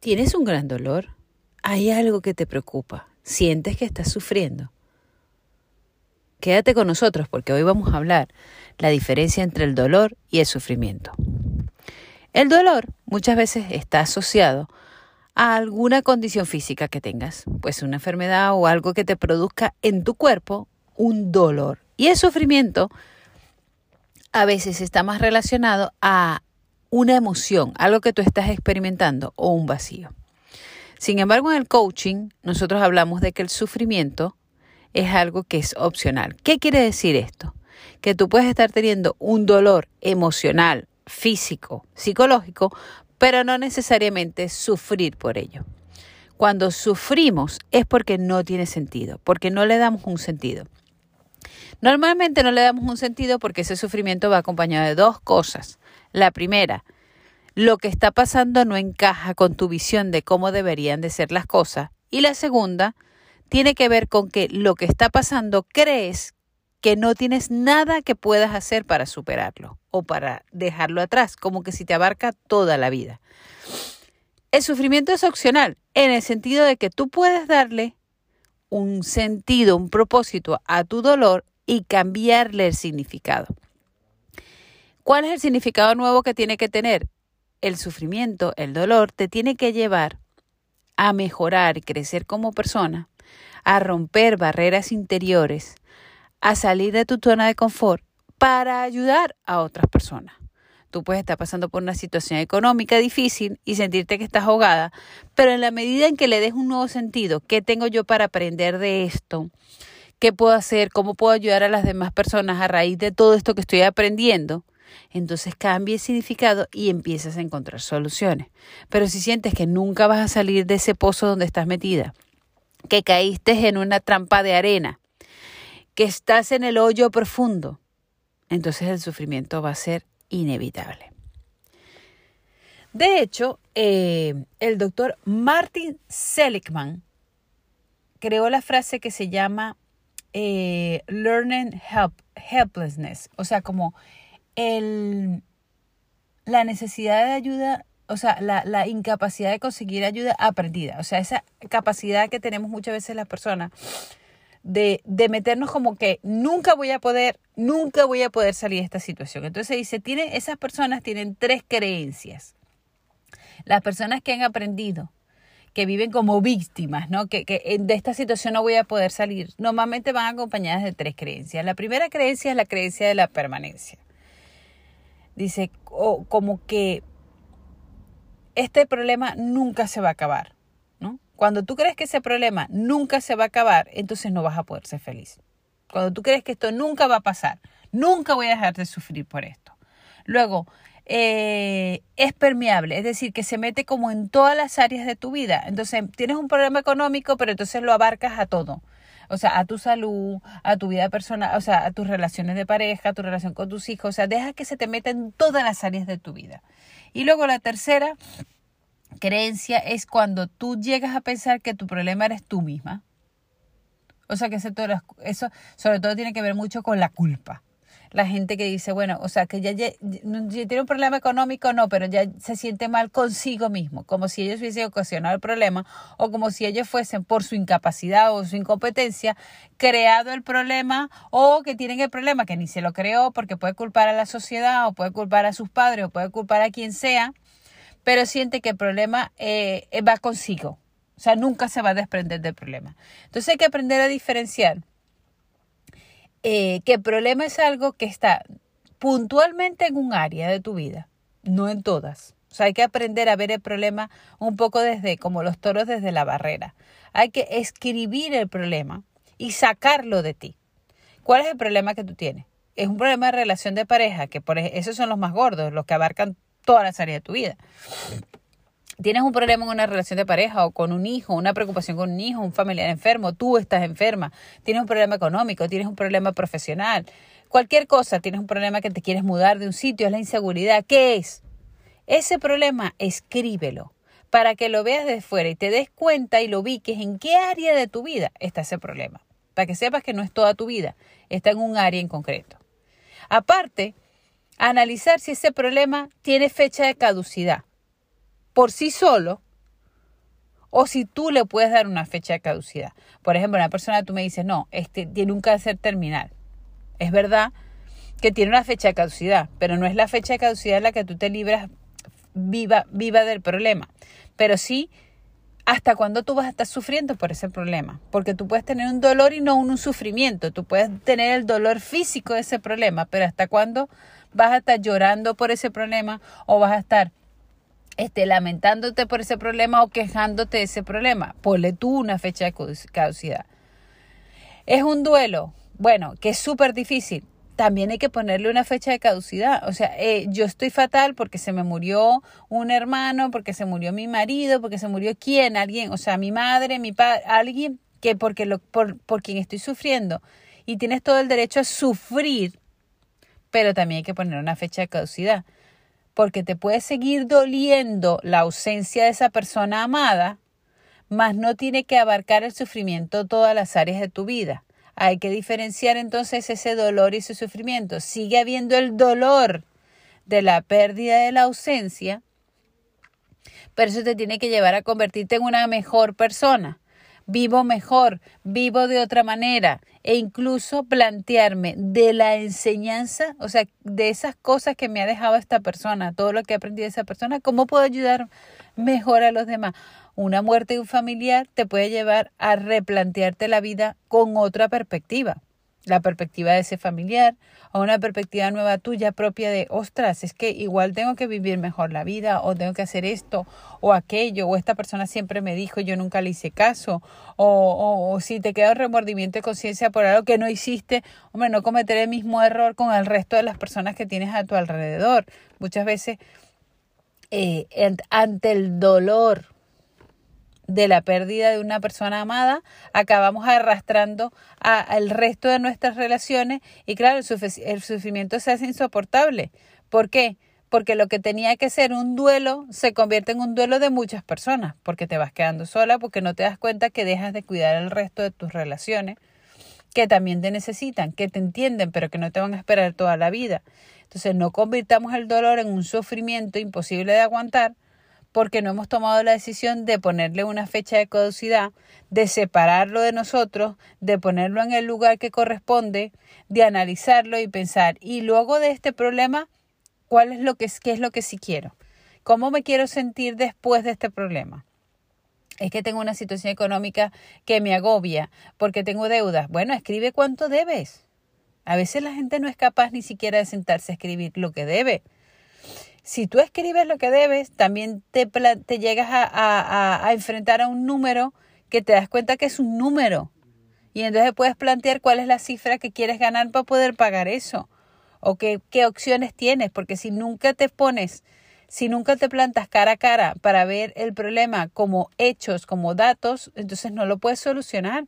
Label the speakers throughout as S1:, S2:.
S1: ¿Tienes un gran dolor? ¿Hay algo que te preocupa? ¿Sientes que estás sufriendo? Quédate con nosotros porque hoy vamos a hablar la diferencia entre el dolor y el sufrimiento. El dolor muchas veces está asociado a alguna condición física que tengas, pues una enfermedad o algo que te produzca en tu cuerpo un dolor. Y el sufrimiento a veces está más relacionado a una emoción, algo que tú estás experimentando o un vacío. Sin embargo, en el coaching nosotros hablamos de que el sufrimiento es algo que es opcional. ¿Qué quiere decir esto? Que tú puedes estar teniendo un dolor emocional, físico, psicológico, pero no necesariamente sufrir por ello. Cuando sufrimos es porque no tiene sentido, porque no le damos un sentido. Normalmente no le damos un sentido porque ese sufrimiento va acompañado de dos cosas. La primera, lo que está pasando no encaja con tu visión de cómo deberían de ser las cosas. Y la segunda, tiene que ver con que lo que está pasando crees que no tienes nada que puedas hacer para superarlo o para dejarlo atrás, como que si te abarca toda la vida. El sufrimiento es opcional, en el sentido de que tú puedes darle un sentido, un propósito a tu dolor y cambiarle el significado. ¿Cuál es el significado nuevo que tiene que tener? El sufrimiento, el dolor, te tiene que llevar a mejorar crecer como persona, a romper barreras interiores, a salir de tu zona de confort para ayudar a otras personas. Tú puedes estar pasando por una situación económica difícil y sentirte que estás ahogada, pero en la medida en que le des un nuevo sentido, ¿qué tengo yo para aprender de esto? ¿Qué puedo hacer? ¿Cómo puedo ayudar a las demás personas a raíz de todo esto que estoy aprendiendo? entonces cambia el significado y empiezas a encontrar soluciones. Pero si sientes que nunca vas a salir de ese pozo donde estás metida, que caíste en una trampa de arena, que estás en el hoyo profundo, entonces el sufrimiento va a ser inevitable. De hecho, eh, el doctor Martin Seligman creó la frase que se llama eh, learning help, helplessness, o sea, como el, la necesidad de ayuda, o sea, la, la incapacidad de conseguir ayuda aprendida, o sea, esa capacidad que tenemos muchas veces las personas de, de, meternos como que nunca voy a poder, nunca voy a poder salir de esta situación. Entonces dice, esas personas tienen tres creencias. Las personas que han aprendido, que viven como víctimas, ¿no? Que, que de esta situación no voy a poder salir, normalmente van acompañadas de tres creencias. La primera creencia es la creencia de la permanencia. Dice, como que este problema nunca se va a acabar. Cuando tú crees que ese problema nunca se va a acabar, entonces no vas a poder ser feliz. Cuando tú crees que esto nunca va a pasar, nunca voy a dejar de sufrir por esto. Luego, eh, es permeable, es decir, que se mete como en todas las áreas de tu vida. Entonces, tienes un problema económico, pero entonces lo abarcas a todo o sea, a tu salud, a tu vida personal, o sea, a tus relaciones de pareja, a tu relación con tus hijos, o sea, deja que se te meta en todas las áreas de tu vida. Y luego la tercera creencia es cuando tú llegas a pensar que tu problema eres tú misma. O sea, que eso sobre todo tiene que ver mucho con la culpa la gente que dice, bueno, o sea, que ya, tiene un problema económico, no, pero ya se siente mal consigo mismo, como si ellos hubiesen ocasionado el problema o como si ellos fuesen por su incapacidad o su incompetencia creado el problema o que tienen el problema que ni se lo creó porque puede culpar a la sociedad o puede culpar a sus padres o puede culpar a quien sea, pero siente que el problema eh, va consigo. O sea, nunca se va a desprender del problema. Entonces hay que aprender a diferenciar eh, que el problema es algo que está puntualmente en un área de tu vida, no en todas. O sea, hay que aprender a ver el problema un poco desde, como los toros desde la barrera. Hay que escribir el problema y sacarlo de ti. ¿Cuál es el problema que tú tienes? Es un problema de relación de pareja, que por esos son los más gordos, los que abarcan todas las áreas de tu vida. Tienes un problema en una relación de pareja o con un hijo, una preocupación con un hijo, un familiar enfermo, tú estás enferma, tienes un problema económico, tienes un problema profesional, cualquier cosa, tienes un problema que te quieres mudar de un sitio, es la inseguridad, ¿qué es? Ese problema, escríbelo para que lo veas de fuera y te des cuenta y lo ubiques en qué área de tu vida está ese problema. Para que sepas que no es toda tu vida, está en un área en concreto. Aparte, analizar si ese problema tiene fecha de caducidad por sí solo o si tú le puedes dar una fecha de caducidad. Por ejemplo, una persona tú me dices, no, este tiene un cáncer terminal. Es verdad que tiene una fecha de caducidad, pero no es la fecha de caducidad la que tú te libras viva, viva del problema. Pero sí, hasta cuándo tú vas a estar sufriendo por ese problema. Porque tú puedes tener un dolor y no un, sufrimiento. Tú puedes tener el dolor físico de ese problema, pero hasta cuándo vas a estar llorando por ese problema o vas a estar este, lamentándote por ese problema o quejándote de ese problema. Ponle tú una fecha de caducidad. Es un duelo, bueno, que es súper difícil también hay que ponerle una fecha de caducidad. O sea, eh, yo estoy fatal porque se me murió un hermano, porque se murió mi marido, porque se murió quién, alguien, o sea, mi madre, mi padre, alguien que porque lo, por, por quien estoy sufriendo. Y tienes todo el derecho a sufrir, pero también hay que poner una fecha de caducidad. Porque te puede seguir doliendo la ausencia de esa persona amada, mas no tiene que abarcar el sufrimiento todas las áreas de tu vida. Hay que diferenciar entonces ese dolor y ese sufrimiento. Sigue habiendo el dolor de la pérdida de la ausencia, pero eso te tiene que llevar a convertirte en una mejor persona. Vivo mejor, vivo de otra manera e incluso plantearme de la enseñanza, o sea, de esas cosas que me ha dejado esta persona, todo lo que he aprendido de esa persona, cómo puedo ayudar mejor a los demás. Una muerte de un familiar te puede llevar a replantearte la vida con otra perspectiva. La perspectiva de ese familiar o una perspectiva nueva tuya propia de, ostras, es que igual tengo que vivir mejor la vida o tengo que hacer esto o aquello o esta persona siempre me dijo yo nunca le hice caso o, o, si te queda un remordimiento de conciencia por algo que no hiciste, hombre, no cometer el mismo error con el resto de las personas que tienes a tu alrededor. Muchas veces eh, ante el dolor de la pérdida de una persona amada, acabamos arrastrando al resto de nuestras relaciones y claro, el, sufrimiento se hace insoportable. ¿Por qué? Porque lo que tenía que ser un duelo se convierte en un duelo de muchas personas, porque te vas quedando sola, porque no te das cuenta que dejas de cuidar el resto de tus relaciones, que también te necesitan, que te entienden, pero que no te van a esperar toda la vida. Entonces no convirtamos el dolor en un sufrimiento imposible de aguantar, porque no hemos tomado la decisión de ponerle una fecha de caducidad, de separarlo de nosotros, de ponerlo en el lugar que corresponde, de analizarlo y pensar, y luego de este problema, ¿cuál es lo que qué es lo que sí quiero? ¿Cómo me quiero sentir después de este problema? Es que tengo una situación económica que me agobia porque tengo deudas. Bueno, escribe cuánto debes. A veces la gente no es capaz ni siquiera de sentarse a escribir lo que debe. Si tú escribes lo que debes, también te, te llegas a, a, enfrentar a un número que te das cuenta que es un número. Y entonces puedes plantear cuál es la cifra que quieres ganar para poder pagar eso. O qué opciones tienes. Porque si nunca te pones, si nunca te plantas cara a cara para ver el problema como hechos, como datos, entonces no lo puedes solucionar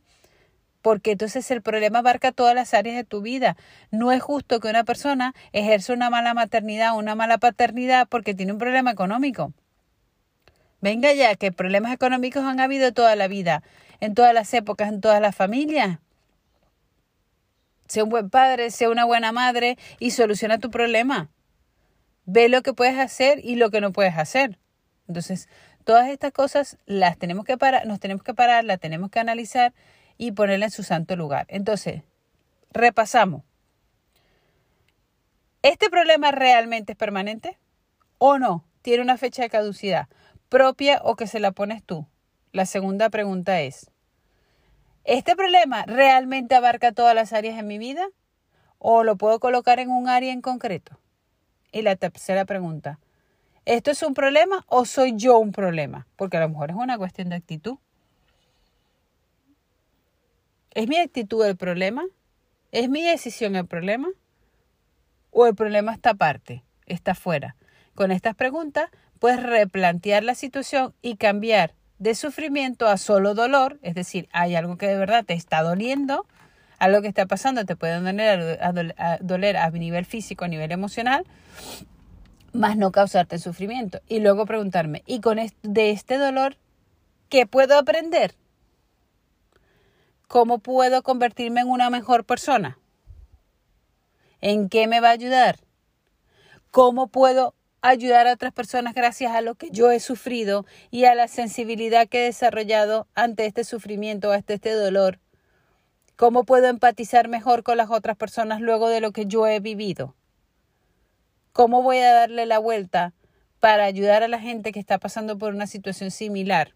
S1: porque entonces el problema abarca todas las áreas de tu vida. No es justo que una persona ejerza una mala maternidad o una mala paternidad porque tiene un problema económico. Venga ya, que problemas económicos han habido toda la vida, en todas las épocas, en todas las familias. Sea un buen padre, sea una buena madre y soluciona tu problema. Ve lo que puedes hacer y lo que no puedes hacer. Entonces, todas estas cosas las tenemos que parar, nos tenemos que parar, las tenemos que analizar y ponerla en su santo lugar. Entonces, repasamos. ¿Este problema realmente es permanente o no? ¿Tiene una fecha de caducidad propia o que se la pones tú? La segunda pregunta es, ¿este problema realmente abarca todas las áreas de mi vida o lo puedo colocar en un área en concreto? Y la tercera pregunta, ¿esto es un problema o soy yo un problema? Porque a lo mejor es una cuestión de actitud. ¿Es mi actitud el problema? ¿Es mi decisión el problema? ¿O el problema está aparte, está afuera? Con estas preguntas puedes replantear la situación y cambiar de sufrimiento a solo dolor, es decir, hay algo que de verdad te está doliendo, algo que está pasando te puede doler a, doler a nivel físico, a nivel emocional, más no causarte sufrimiento. Y luego preguntarme, ¿y con de este dolor qué puedo aprender? ¿Cómo puedo convertirme en una mejor persona? ¿En qué me va a ayudar? ¿Cómo puedo ayudar a otras personas gracias a lo que yo he sufrido y a la sensibilidad que he desarrollado ante este sufrimiento, ante este dolor? ¿Cómo puedo empatizar mejor con las otras personas luego de lo que yo he vivido? ¿Cómo voy a darle la vuelta para ayudar a la gente que está pasando por una situación similar?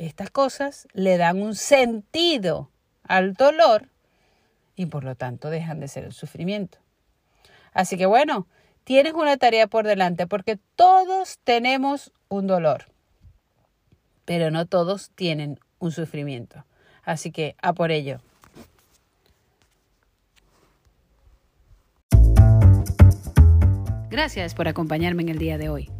S1: Estas cosas le dan un sentido al dolor y por lo tanto dejan de ser el sufrimiento. Así que bueno, tienes una tarea por delante porque todos tenemos un dolor, pero no todos tienen un sufrimiento. Así que a por ello. Gracias por acompañarme en el día de hoy.